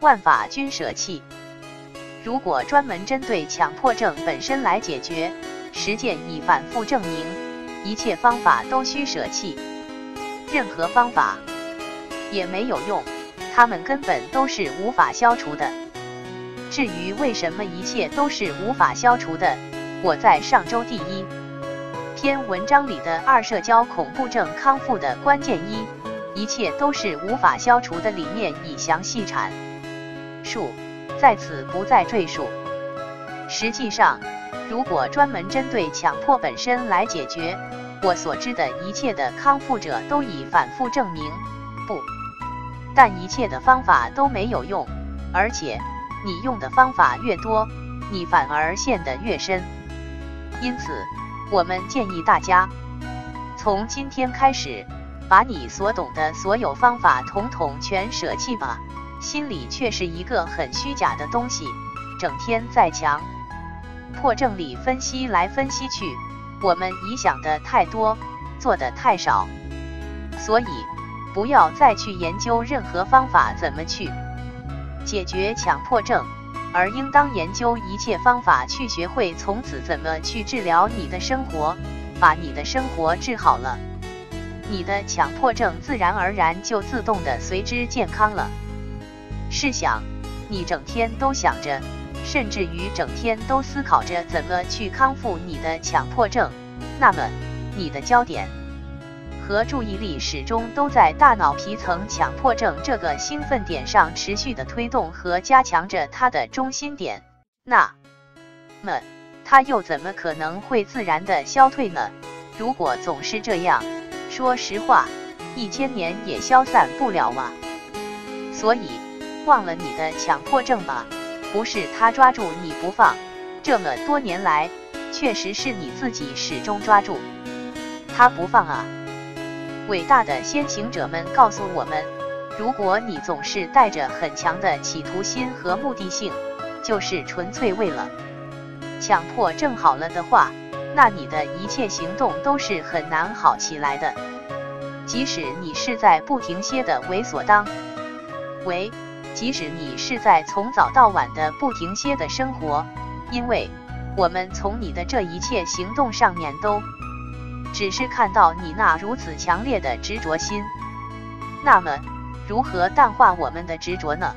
万法均舍弃。如果专门针对强迫症本身来解决，实践已反复证明，一切方法都需舍弃，任何方法也没有用，它们根本都是无法消除的。至于为什么一切都是无法消除的，我在上周第一篇文章里的二社交恐怖症康复的关键一，一切都是无法消除的里面已详细阐述，在此不再赘述。实际上，如果专门针对强迫本身来解决，我所知的一切的康复者都已反复证明不，但一切的方法都没有用，而且。你用的方法越多，你反而陷得越深。因此，我们建议大家，从今天开始，把你所懂的所有方法统统全舍弃吧。心理却是一个很虚假的东西，整天在强迫症里分析来分析去，我们已想的太多，做的太少。所以，不要再去研究任何方法怎么去。解决强迫症，而应当研究一切方法去学会从此怎么去治疗你的生活，把你的生活治好了，你的强迫症自然而然就自动的随之健康了。试想，你整天都想着，甚至于整天都思考着怎么去康复你的强迫症，那么你的焦点。和注意力始终都在大脑皮层强迫症这个兴奋点上持续的推动和加强着它的中心点，那么它又怎么可能会自然的消退呢？如果总是这样，说实话，一千年也消散不了啊。所以忘了你的强迫症吧，不是他抓住你不放，这么多年来，确实是你自己始终抓住他不放啊。伟大的先行者们告诉我们：如果你总是带着很强的企图心和目的性，就是纯粹为了强迫症好了的话，那你的一切行动都是很难好起来的。即使你是在不停歇的为所当为，即使你是在从早到晚的不停歇的生活，因为我们从你的这一切行动上面都。只是看到你那如此强烈的执着心，那么如何淡化我们的执着呢？